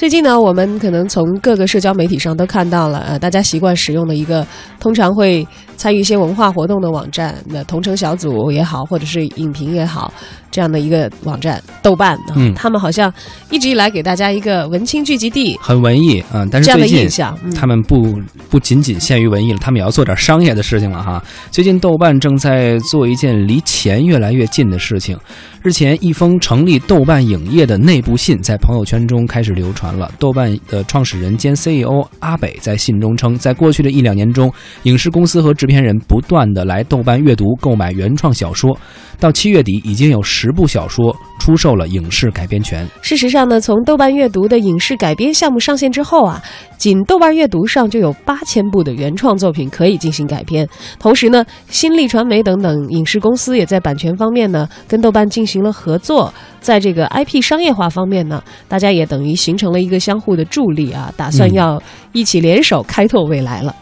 最近呢，我们可能从各个社交媒体上都看到了，呃，大家习惯使用的一个，通常会参与一些文化活动的网站，那同城小组也好，或者是影评也好，这样的一个网站，豆瓣，嗯他们好像一直以来给大家一个文青聚集地很文艺啊、嗯但是这样的最近印象。嗯他们不不仅仅限于文艺了，他们也要做点商业的事情了哈。最近豆瓣正在做一件离钱越来越近的事情。日前，一封成立豆瓣影业的内部信在朋友圈中开始流传了。豆瓣的创始人兼 CEO 阿北在信中称，在过去的一两年中，影视公司和制片人不断的来豆瓣阅读购买原创小说，到七月底已经有十部小说出售了影视改编权。事实上呢，从豆瓣阅读的影视改编项目上线之后啊，仅豆瓣阅读上就有八千部的原创作品可以进行改编。同时呢，新力传媒等等影视公司也在版权方面呢跟豆瓣进行了合作，在这个 IP 商业化方面呢，大家也等于形成了一个相互的助力啊，打算嗯要一起联手开拓未来了。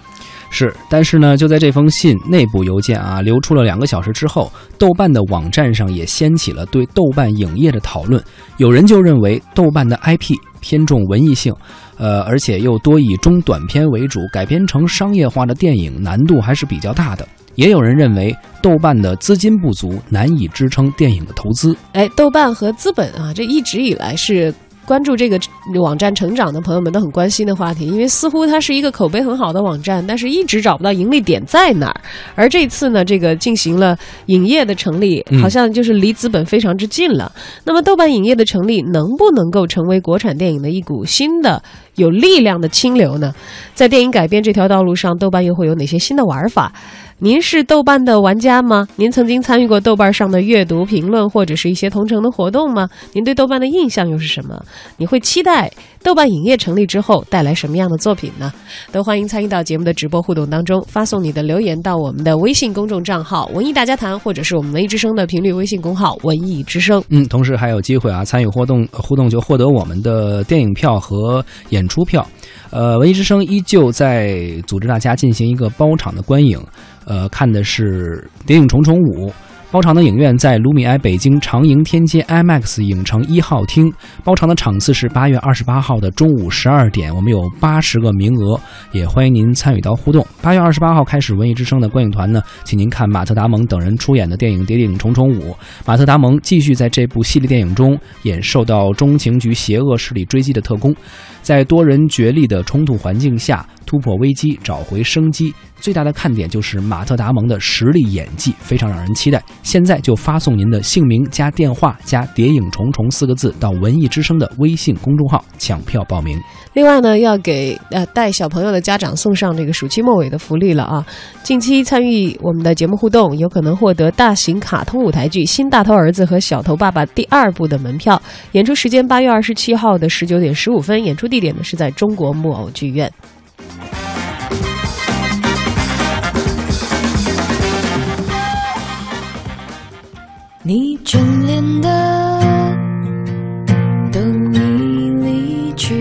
是，但是呢，就在这封信内部邮件啊流出了两个小时之后，豆瓣的网站上也掀起了对豆瓣影业的讨论。有人就认为豆瓣的 IP 偏重文艺性，呃，而且又多以中短片为主，改编成商业化的电影难度还是比较大的。也有人认为豆瓣的资金不足，难以支撑电影的投资。哎，豆瓣和资本啊，这一直以来是关注这个网站成长的朋友们都很关心的话题，因为似乎它是一个口碑很好的网站，但是一直找不到盈利点在哪儿。而这次呢，这个进行了影业的成立，嗯好像就是离资本非常之近了。那么，豆瓣影业的成立能不能够成为国产电影的一股新的有力量的清流呢？在电影改编这条道路上，豆瓣又会有哪些新的玩法？您是豆瓣的玩家吗？您曾经参与过豆瓣上的阅读、评论或者是一些同城的活动吗？您对豆瓣的印象又是什么？你会期待豆瓣影业成立之后带来什么样的作品呢？都欢迎参与到节目的直播互动当中，发送你的留言到我们的微信公众账号“文艺大家谈”或者是我们文艺之声的频率微信公号“文艺之声嗯，同时还有机会啊，参与活动互动就获得我们的电影票和演出票。呃，文艺之声依旧在组织大家进行一个包场的观影，呃，看的是谍影《重重五》。包场的影院在卢米埃北京长楹天街 IMAX 影城一号厅，包场的场次是八月二十八号的中午十二点，我们有八十个名额，也欢迎您参与到互动。八月二十八号开始，文艺之声的观影团呢，请您看马特·达蒙等人出演的电影《谍影重重五》。马特·达蒙继续在这部系列电影中演受到中情局邪恶势力追击的特工，在多人角力的冲突环境下突破危机，找回生机。最大的看点就是马特·达蒙的实力演技，非常让人期待。现在就发送您的姓名加电话加“谍影重重”四个字到文艺之声的微信公众号抢票报名。”。另外呢，要给呃带小朋友的家长送上这个暑期末尾的福利了啊！近期参与我们的节目互动，有可能获得大型卡通舞台剧《新大头儿子》和《小头爸爸》第二部的门票。演出时间八月二十七号的十九点十五分，演出地地点呢是在中国木偶剧院。你眷恋的等你离去，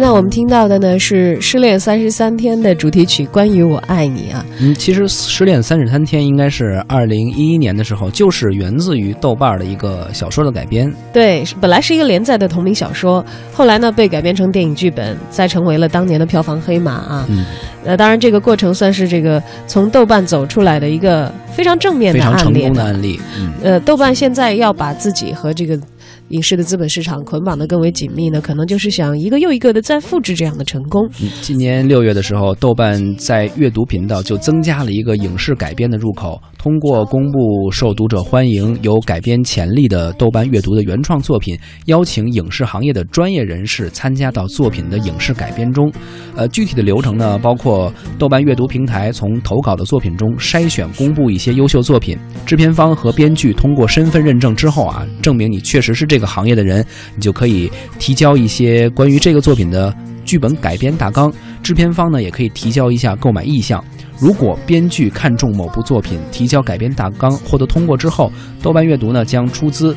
现现在我们听到的呢是《失恋三十三天》的主题曲《关于我爱你》啊。嗯，其实《失恋三十三天》应该是二零一一年的时候，就是源自于豆瓣的一个小说的改编。对，本来是一个连载的同名小说，后来呢被改编成电影剧本，再成为了当年的票房黑马啊。嗯，那，当然这个过程算是这个从豆瓣走出来的一个非常正面非常成功的案例。嗯，呃，豆瓣现在要把自己和这个影视的资本市场捆绑得更为紧密呢，可能就是想一个又一个的再复制这样的成功。嗯今年六月的时候，豆瓣在阅读频道就增加了一个影视改编的入口，通过公布受读者欢迎、有改编潜力的豆瓣阅读的原创作品，邀请影视行业的专业人士参加到作品的影视改编中。呃，具体的流程呢，包括豆瓣阅读平台从投稿的作品中筛选、公布一些优秀作品，制片方和编剧通过身份认证之后啊，证明你确实是这这个行业的人，你就可以提交一些关于这个作品的剧本改编大纲。制片方呢也可以提交一下购买意向。如果编剧看中某部作品，提交改编大纲获得通过之后，豆瓣阅读呢将出资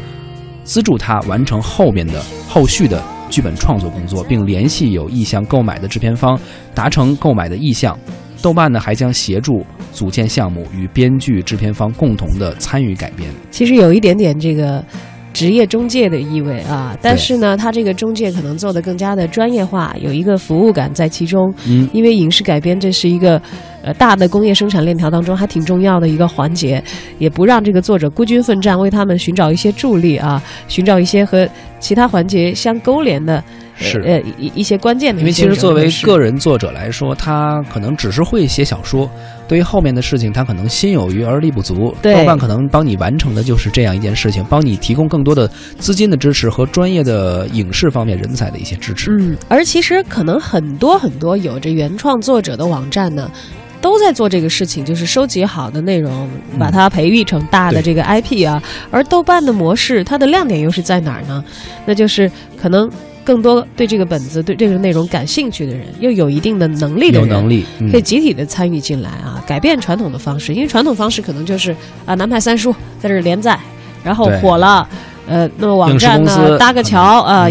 资助他完成后面的后续的剧本创作工作，并联系有意向购买的制片方，达成购买的意向。豆瓣呢还将协助组建项目，与编剧、制片方共同的参与改编。其实有一点点这个职业中介的意味啊，但是呢，他这个中介可能做的更加的专业化，有一个服务感在其中。嗯，因为影视改编这是一个呃大的工业生产链条当中还挺重要的一个环节，也不让这个作者孤军奋战，为他们寻找一些助力啊，寻找一些和其他环节相勾连的呃是呃一一些关键的因为。其实作为个人作者来说，他可能只是会写小说，对于后面的事情，他可能心有余而力不足。对豆瓣可能帮你完成的就是这样一件事情，帮你提供更多的资金的支持和专业的影视方面人才的一些支持。嗯，而其实可能很多很多有着原创作者的网站呢，都在做这个事情，就是收集好的内容，把它培育成大的这个 IP 啊。而豆瓣的模式，它的亮点又是在哪儿呢？那就是可能更多对这个本子、对这个内容感兴趣的人，又有一定的能力的人，有能力，嗯可以集体的参与进来啊，改变传统的方式，因为传统方式可能就是啊，南派三叔在这儿连载，然后火了。呃，那么网站呢搭个桥啊，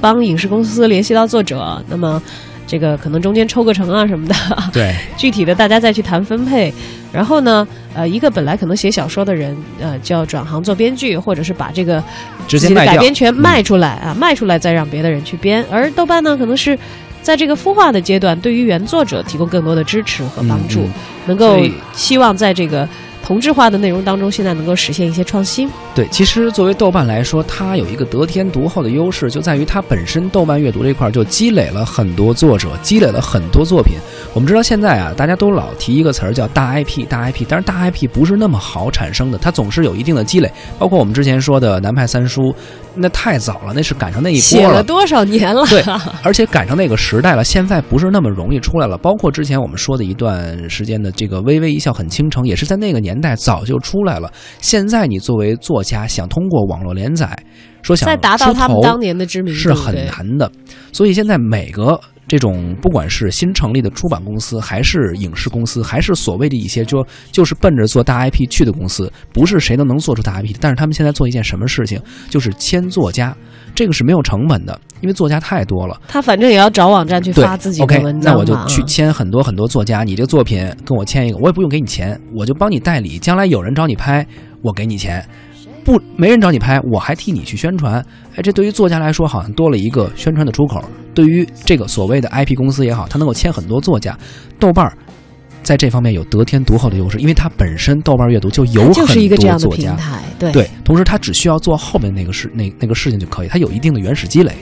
帮影视公司联系到作者，那么这个可能中间抽个成啊什么的，对，具体的大家再去谈分配。然后呢，呃，一个本来可能写小说的人，呃，就要转行做编剧，或者是把这个自己的直接卖掉。改编权嗯卖出来、啊，卖出来再让别的人去编。而豆瓣呢，可能是在这个孵化的阶段，对于原作者提供更多的支持和帮助，能够希望在这个同质化的内容当中，现在能够实现一些创新。对，其实作为豆瓣来说，它有一个得天独厚的优势，就在于它本身豆瓣阅读这块儿就积累了很多作者，积累了很多作品。我们知道现在啊，大家都老提一个词儿叫大 IP，大 IP，但是大 IP 不是那么好产生的，它总是有一定的积累。包括我们之前说的南派三叔，那太早了，那是赶上那一波了。写了多少年了？对，而且赶上那个时代了，现在不是那么容易出来了。包括之前我们说的一段时间的这个《微微一笑很倾城》，也是在那个年代早就出来了。现在你作为作家，想通过网络连载，说想再达到他们当年的知名度是很难的。所以现在每个这种不管是新成立的出版公司，还是影视公司，还是所谓的一些就就是奔着做大 IP 去的公司，不是谁都能做出大 IP 的。但是他们现在做一件什么事情，就是签作家，这个是没有成本的，因为作家太多了。他反正也要找网站去发自己的文章那我就去签很多很多作家，你这个作品跟我签一个，我也不用给你钱，我就帮你代理，将来有人找你拍，我给你钱。不，没人找你拍，我还替你去宣传。哎，这对于作家来说，好像多了一个宣传的出口。对于这个所谓的 IP 公司也好，它能够签很多作家。豆瓣儿在这方面有得天独厚的优势，因为它本身豆瓣阅读就有很就是一个这样的多作家。平台，对对，同时它只需要做后面那个事那那个事情就可以，它有一定的原始积累。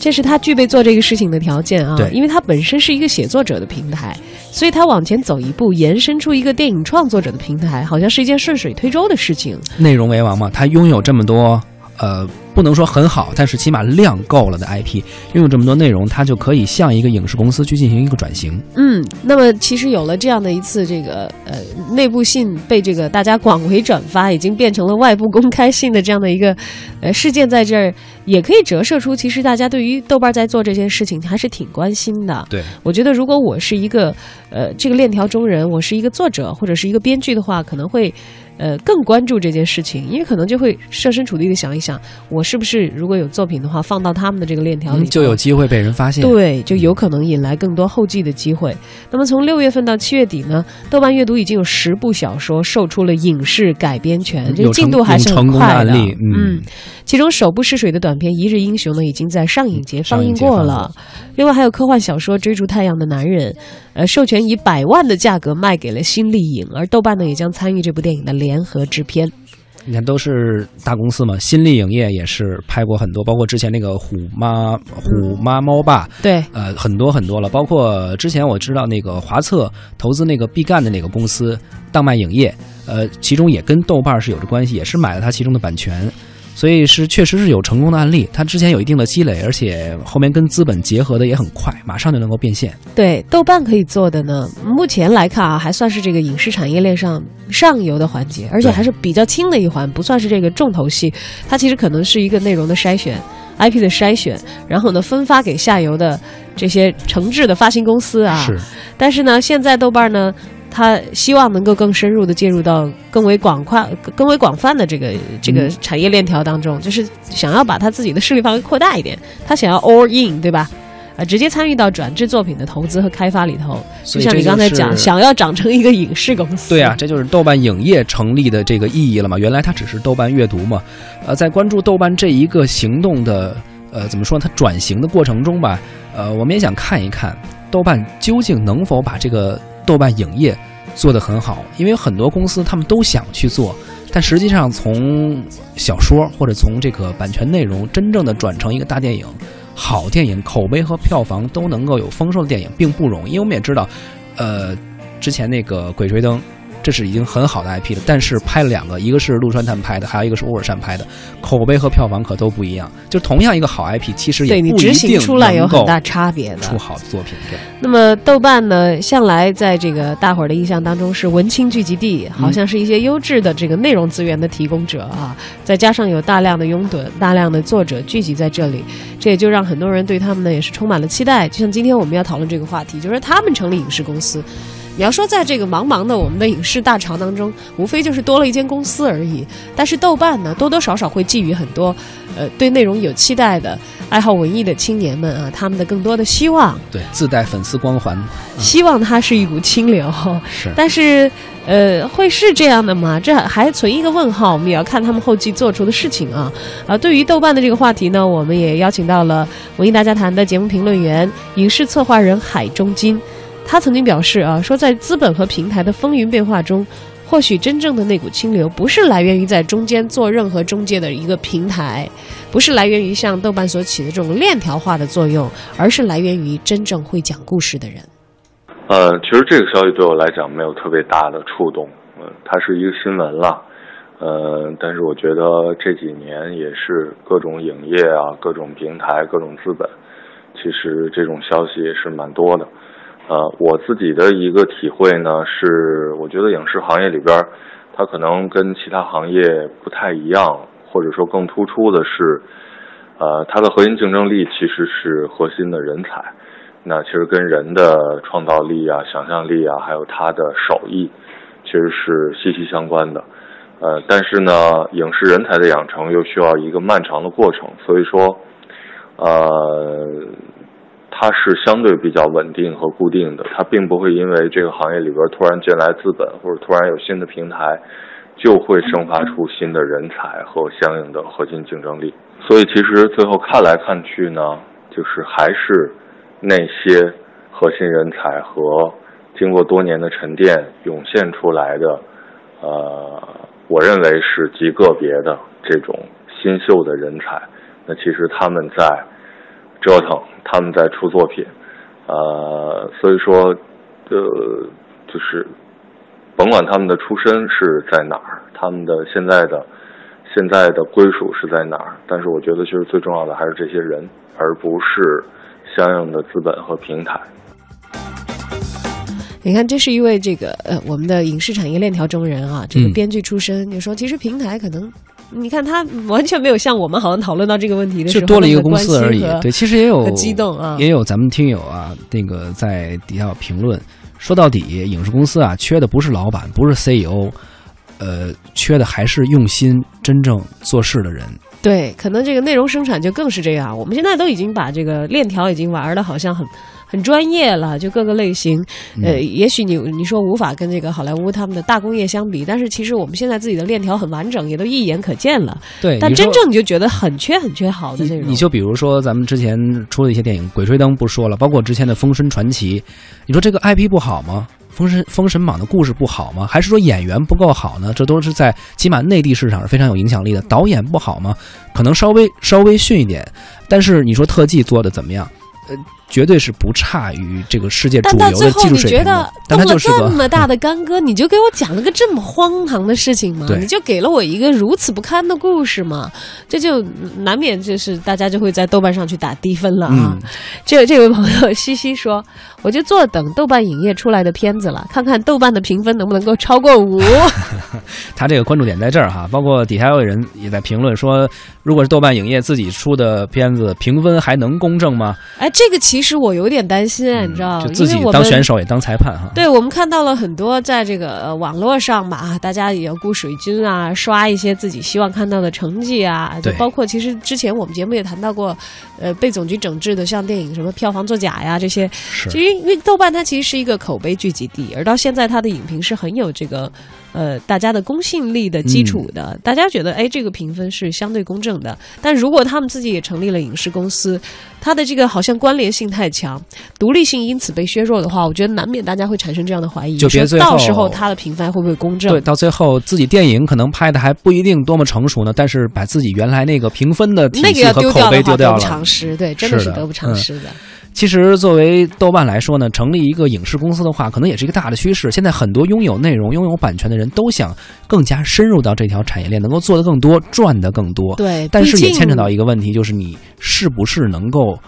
这是他具备做这个事情的条件啊对，因为他本身是一个写作者的平台，所以他往前走一步，延伸出一个电影创作者的平台，好像是一件顺水推舟的事情。内容为王嘛，他拥有这么多，呃，不能说很好，但是起码量够了的 IP，拥有这么多内容，它就可以向一个影视公司去进行一个转型。嗯，那么其实有了这样的一次这个呃内部信被这个大家广为转发，已经变成了外部公开信的这样的一个呃事件，在这儿也可以折射出，其实大家对于豆瓣在做这件事情还是挺关心的。对，我觉得如果我是一个呃这个链条中人，我是一个作者或者是一个编剧的话，可能会呃更关注这件事情，因为可能就会设身处地的想一想，我是不是如果有作品的话，放到他们的这个链条里嗯，就有机会被人发现。对，就有可能引来更多后继的机会。那么从六月份到七月底呢，豆瓣阅读已经有十部小说售出了影视改编权，这个进度还是很快案例嗯嗯，其中首部试水的短片《一日英雄》呢，已经在上影节放映过了。另外还有科幻小说《追逐太阳的男人》，呃，授权以百万的价格卖给了新丽影，而豆瓣呢也将参与这部电影的联合制片。你看都是大公司嘛，新力影业也是拍过很多，包括之前那个虎妈、虎妈猫爸，对，呃，很多很多了。包括之前我知道那个华策投资那个毕赣的那个公司当漫影业，呃，其中也跟豆瓣是有着关系，也是买了它其中的版权。所以是确实是有成功的案例，它之前有一定的积累，而且后面跟资本结合的也很快，马上就能够变现。对，豆瓣可以做的呢，目前来看啊，还算是这个影视产业链上上游的环节，而且还是比较轻的一环，不算是这个重头戏。它其实可能是一个内容的筛选、IP 的筛选，然后呢分发给下游的这些承制的发行公司啊。是，但是呢，现在豆瓣呢，它希望能够更深入的介入到更为广泛、更为广泛的这个这个嗯产业链条当中，就是想要把他自己的势力范围扩大一点，他想要 all in，对吧？啊，直接参与到转制作品的投资和开发里头，就像你刚才讲，是想要长成一个影视公司。对啊，，这就是豆瓣影业成立的这个意义了嘛。原来它只是豆瓣阅读嘛，呃，在关注豆瓣这一个行动的，呃，怎么说呢？它转型的过程中吧，呃，我们也想看一看豆瓣究竟能否把这个豆瓣影业做得很好，因为很多公司他们都想去做，但实际上从小说或者从这个版权内容真正的转成一个大电影。好电影口碑和票房都能够有丰收的电影，并不容易。因为我们也知道，呃，之前那个《鬼吹灯》，这是已经很好的 IP 了，但是拍了两个，一个是陆川他们拍的，还有一个是乌尔善拍的，口碑和票房可都不一样。就同样一个好 IP，其实也不一执行定出来有很大差别的。出好的作品。对，那么豆瓣呢，向来在这个大伙儿的印象当中是文青聚集地，好像是一些优质的这个内容资源的提供者啊，再加上有大量的拥趸、大量的作者聚集在这里，这也就让很多人对他们呢也是充满了期待。就像今天我们要讨论这个话题，就是他们成立影视公司。你要说在这个茫茫的我们的影视大潮当中，无非就是多了一间公司而已。但是豆瓣呢，多多少少会寄予很多，呃，对内容有期待的、爱好文艺的青年们啊，他们的更多的希望。对，自带粉丝光环，希望它是一股清流，是但是，呃，会是这样的吗？这还存一个问号，我们也要看他们后期做出的事情啊。啊，对于豆瓣的这个话题呢，我们也邀请到了文艺大家谈的节目评论员、影视策划人海中金。他曾经表示啊，说在资本和平台的风云变化中，或许真正的那股清流不是来源于在中间做任何中介的一个平台，不是来源于像豆瓣所起的这种链条化的作用，而是来源于真正会讲故事的人。呃，其实这个消息对我来讲没有特别大的触动，嗯、它是一个新闻了，呃，但是我觉得这几年也是各种影业啊、各种平台、各种资本，其实这种消息也是蛮多的。呃，我自己的一个体会呢是，我觉得影视行业里边，它可能跟其他行业不太一样，或者说更突出的是，呃，它的核心竞争力其实是核心的人才。那其实跟人的创造力啊、想象力啊，还有他的手艺，其实是息息相关的。呃，但是呢，影视人才的养成又需要一个漫长的过程，所以说，呃，它是相对比较稳定和固定的，它并不会因为这个行业里边突然进来资本或者突然有新的平台，就会生发出新的人才和相应的核心竞争力。所以其实最后看来看去呢，就是还是。那些核心人才和经过多年的沉淀涌现出来的，呃，我认为是极个别的这种新秀的人才。那其实他们在折腾，他们在出作品，呃，所以说，呃，就是甭管他们的出身是在哪儿，他们的现在的现在的归属是在哪儿，但是我觉得其实最重要的还是这些人，而不是。相应的资本和平台。你看，这是一位这个呃，我们的影视产业链条中人啊，这个嗯编剧出身。你说，其实平台可能，你看他完全没有像我们好像讨论到这个问题的时候，就多了一个公司而已对，其实也有和激动啊也有咱们听友啊，那个在底下有评论，说到底，影视公司啊，缺的不是老板，不是 CEO，呃，缺的还是用心、真正做事的人。对，可能这个内容生产就更是这样。我们现在都已经把这个链条已经玩的好像很很专业了，就各个类型。呃，也许你你说无法跟这个好莱坞他们的大工业相比，但是其实我们现在自己的链条很完整，也都一眼可见了。对，但真正你就觉得很缺很缺好的你就比如说咱们之前出的一些电影《鬼吹灯》不说了，包括之前的《封神传奇》，你说这个 IP 不好吗？《封神封神榜》的故事不好吗？还是说演员不够好呢？这都是在起码内地市场是非常有影响力的。导演不好吗？可能稍微稍微逊一点，但是你说特技做的怎么样？呃，绝对是不差于这个世界主但到最后，流的技术你觉得水平的。但动了 这么大的干戈，你就给我讲了个这么荒唐的事情吗？你就给了我一个如此不堪的故事吗？这就难免就是大家就会在豆瓣上去打低分了啊。嗯这这位朋友西西说，我就坐等豆瓣影业出来的片子了，看看豆瓣的评分能不能够超过五。他这个关注点在这儿哈，包括底下有人也在评论说，如果是豆瓣影业自己出的片子，评分还能公正吗？哎，这个其实我有点担心，你知道，就自己当选手也当裁判哈。对，我们看到了很多在这个呃网络上嘛，大家也要雇水军啊，刷一些自己希望看到的成绩啊，包括其实之前我们节目也谈到过，呃，被总局整治的像电影什么票房作假呀这些，是其实因为豆瓣它其实是一个口碑聚集地，而到现在它的影评是很有这个呃大家的公信力的基础的，嗯大家觉得哎这个评分是相对公正的，但如果他们自己也成立了影视公司，它的这个好像关联性太强，独立性因此被削弱的话，我觉得难免大家会产生这样的怀疑，说就别最到时候它的评分会不会公正？对，到最后自己电影可能拍的还不一定多么成熟呢，但是把自己原来那个评分的体那个要系和口丢掉的话，得不。偿失，对，真的是得不偿嗯失的。其实，作为豆瓣来说呢，成立一个影视公司的话，可能也是一个大的趋势。现在很多拥有内容、拥有版权的人都想更加深入到这条产业链，能够做得更多，赚得更多。对，但是也牵扯到一个问题，就是你是不是能够呃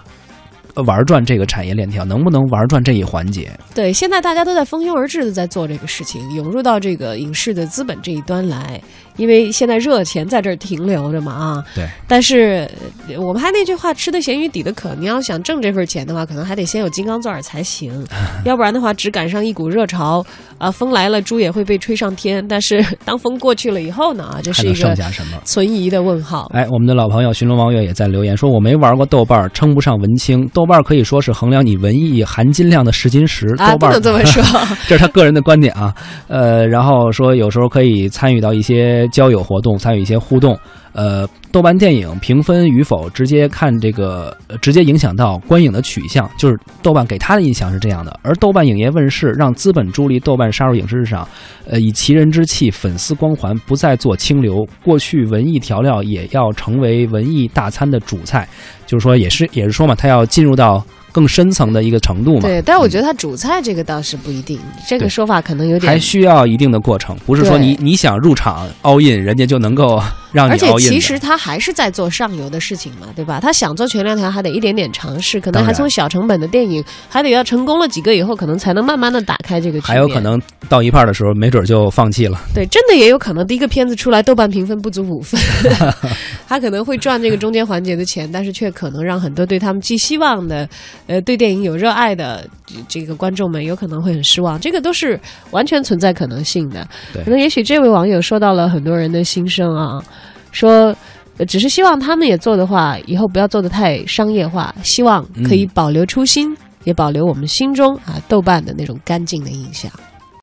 玩转这个产业链条，能不能玩转这一环节？对，现在大家都在蜂拥而至的在做这个事情，涌入到这个影视的资本这一端来，因为现在热钱在这儿停留着嘛啊。对。但是呃我们还那句话，吃的咸鱼抵得渴，你要想挣这份钱的话，可能还得先有金刚钻才行，要不然的话，只赶上一股热潮，啊，风来了，猪也会被吹上天。但是 当风过去了以后呢，啊，这是一个剩下什么？存疑的问号。哎，我们的老朋友寻龙王月也在留言说：“我没玩过豆瓣，称不上文青。豆瓣可以说是衡量你文艺含金量的试金石。啊，不豆瓣儿能这么说。这是他个人的观点啊。呃，然后说有时候可以参与到一些交友活动，参与一些互动。呃，豆瓣电影评分与否直接看这个，呃直接影响到观影的取向，就是豆瓣给他的印象是这样的。而豆瓣影业问世，让资本助力豆瓣杀入影视市场，呃，以其人之气、粉丝光环，不再做清流。过去文艺调料也要成为文艺大餐的主菜，就是说，也是 也是说嘛，他要进入到更深层的一个程度嘛。对，但我觉得他主菜这个倒是不一定，这个说法可能有点还需要一定的过程，不是说你你想入场 all in，人家就能够让你而且。其实他还是在做上游的事情嘛，对吧？他想做全链条，还得一点点尝试，可能还从小成本的电影，还得要成功了几个以后，可能才能慢慢的打开这个。还有可能到一半的时候，没准就放弃了。对，真的也有可能第一个片子出来，豆瓣评分不足五分，他可能会赚这个中间环节的钱，但是却可能让很多对他们寄希望的，呃，对电影有热爱的这这个观众们有可能会很失望。这个都是完全存在可能性的。可能也许这位网友说到了很多人的心声啊，说。呃只是希望他们也做的话，以后不要做的太商业化，希望可以保留初心，也保留我们心中啊豆瓣的那种干净的印象。